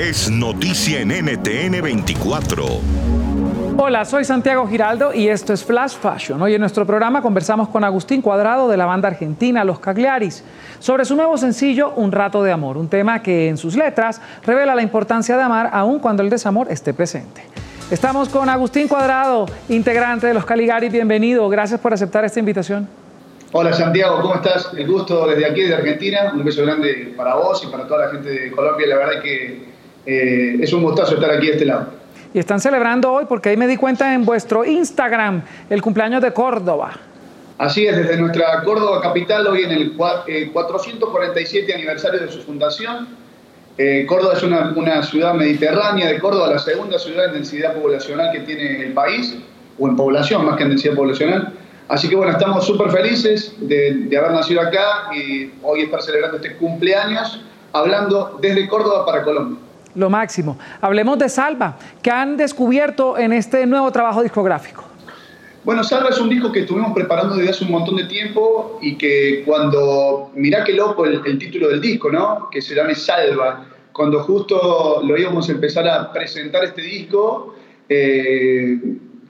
es noticia en NTN 24. Hola, soy Santiago Giraldo y esto es Flash Fashion. Hoy en nuestro programa conversamos con Agustín Cuadrado de la banda argentina Los Cagliaris sobre su nuevo sencillo Un rato de amor, un tema que en sus letras revela la importancia de amar aun cuando el desamor esté presente. Estamos con Agustín Cuadrado, integrante de Los Cagliaris. Bienvenido, gracias por aceptar esta invitación. Hola Santiago, ¿cómo estás? El gusto desde aquí, de Argentina. Un beso grande para vos y para toda la gente de Colombia. La verdad que eh, es un gustazo estar aquí de este lado. Y están celebrando hoy, porque ahí me di cuenta en vuestro Instagram, el cumpleaños de Córdoba. Así es, desde nuestra Córdoba capital, hoy en el 447 eh, aniversario de su fundación. Eh, Córdoba es una, una, ciudad mediterránea de Córdoba, la segunda ciudad en densidad poblacional que tiene el país, o en población más que en densidad poblacional. Así que bueno, estamos súper felices de, haber nacido acá y hoy estar celebrando este cumpleaños, hablando desde Córdoba para Colombia. Lo máximo. Hablemos de Salva, que han descubierto en este nuevo trabajo discográfico. Bueno, Salva es un disco que estuvimos preparando desde hace un montón de tiempo y que cuando, mirá qué loco el, título del disco, ¿no? Que se llame Salva. Cuando justo lo íbamos a empezar a presentar este disco, eh,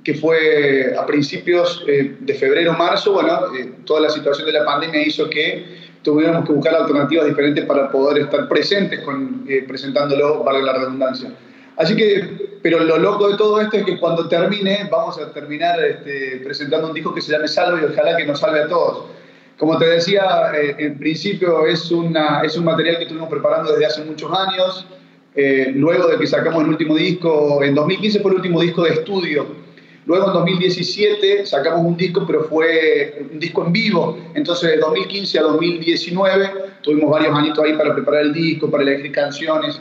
que fue a principios eh, de febrero, marzo, bueno, eh, toda la situación de la pandemia hizo que tuviéramos que buscar alternativas diferentes para poder estar presentes con, eh, presentándolo, vale la redundancia. Así que, pero lo loco de todo esto es que cuando termine, vamos a terminar este, presentando un disco que se llame Salve y ojalá que nos salve a todos. Como te decía, en principio es, una, es un material que estuvimos preparando desde hace muchos años. luego de que sacamos el último disco, en 2015 fue el último disco de estudio Luego en 2017 sacamos un disco, pero fue un disco en vivo. Entonces de 2015 a 2019 tuvimos varios añitos ahí para preparar el disco, para elegir canciones,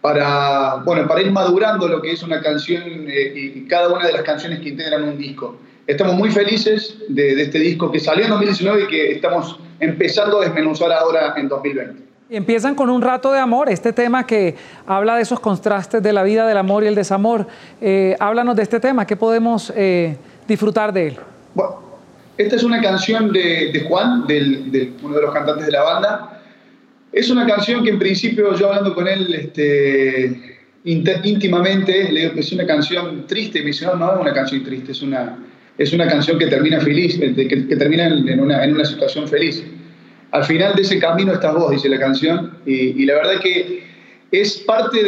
para, bueno, para ir madurando lo que es una canción eh, y cada una de las canciones que integran un disco. Estamos muy felices de, de este disco que salió en 2019 y que estamos empezando a desmenuzar ahora en 2020. Y empiezan con un rato de amor, este tema que habla de esos contrastes de la vida, del amor y el desamor. Eh, háblanos de este tema, ¿qué podemos eh, disfrutar de él? Bueno, esta es una canción de, Juan, del, uno de los cantantes de la banda. Es una canción que en principio yo hablando con él este, íntimamente, le digo que es una canción triste, me dice, no, no es una canción triste, es una, es una canción que termina feliz, que, que termina en una, en una situación feliz. Al final de ese camino estás vos, dice la canción, y, la verdad que es parte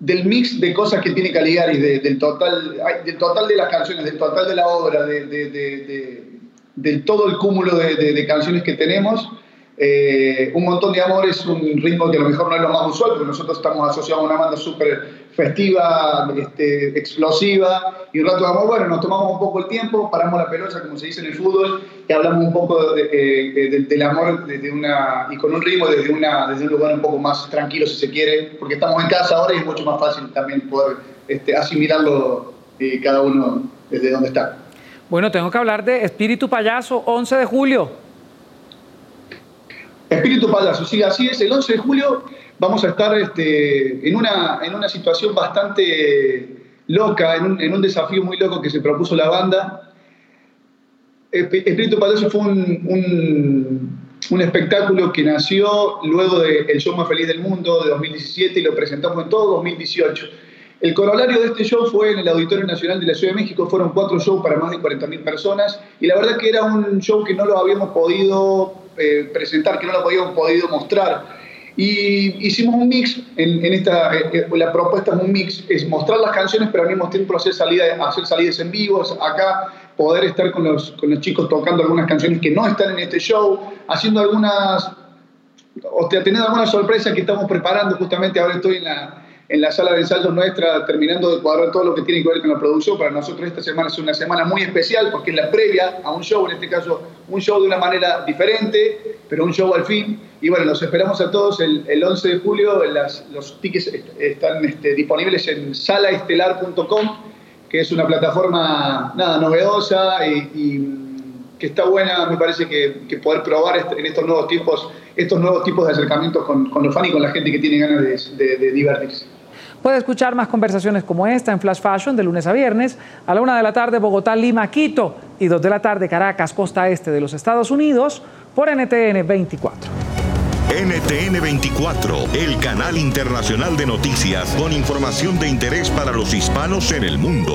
del mix de cosas que tiene Caligari, del, total, del total de las canciones, del total de la obra, de, todo el cúmulo de, canciones que tenemos. Eh, un montón de amor es un ritmo que a lo mejor no es lo más usual, porque nosotros estamos asociados a una banda súper festiva, este, explosiva y un rato de amor, bueno, nos tomamos un poco el tiempo, paramos la pelota, como se dice en el fútbol, y hablamos un poco eh, eh, del amor desde una, y con un ritmo desde, una, desde un lugar un poco más tranquilo, si se quiere, porque estamos en casa ahora y es mucho más fácil también poder este, asimilarlo cada uno desde donde está. Bueno, tengo que hablar de Espíritu Payaso, 11 de julio. Espíritu Payaso, sí, así es, el 11 de julio vamos a estar este, en, una, en una situación bastante loca, en un, desafío muy loco que se propuso la banda. Espíritu Payaso fue un, un, espectáculo que nació luego del El Show Más Feliz del Mundo de 2017 y lo presentamos en todo 2018. El corolario de este show fue en el Auditorio Nacional de la Ciudad de México, fueron cuatro shows para más de 40.000 personas y la verdad que era un show que no lo habíamos podido eh, presentar, que no lo habíamos podido mostrar. Y hicimos un mix, en, esta, eh, eh, la propuesta es un mix, es mostrar las canciones, pero al mismo tiempo hacer, salida, hacer salidas en vivo, acá poder estar con los, con los chicos tocando algunas canciones que no están en este show, haciendo algunas, o sea, teniendo alguna sorpresa que estamos preparando, justamente ahora estoy en la, en la sala de ensayos nuestra, terminando de cuadrar todo lo que tiene que ver con la producción. Para nosotros esta semana es una semana muy especial porque es la previa a un show, en este caso un show de una manera diferente, pero un show al fin. Y bueno, los esperamos a todos el, el 11 de julio. Los tickets están este, disponibles en salaestelar.com, que es una plataforma nada novedosa y, que está buena, me parece que, poder probar en estos nuevos tiempos, estos nuevos tipos de acercamientos con, los fans y con la gente que tiene ganas de divertirse. Puede escuchar más conversaciones como esta en Flash Fashion de lunes a viernes a la una de la tarde Bogotá, Lima, Quito y dos de la tarde Caracas, costa este de los Estados Unidos por NTN 24. NTN 24, el canal internacional de noticias con información de interés para los hispanos en el mundo.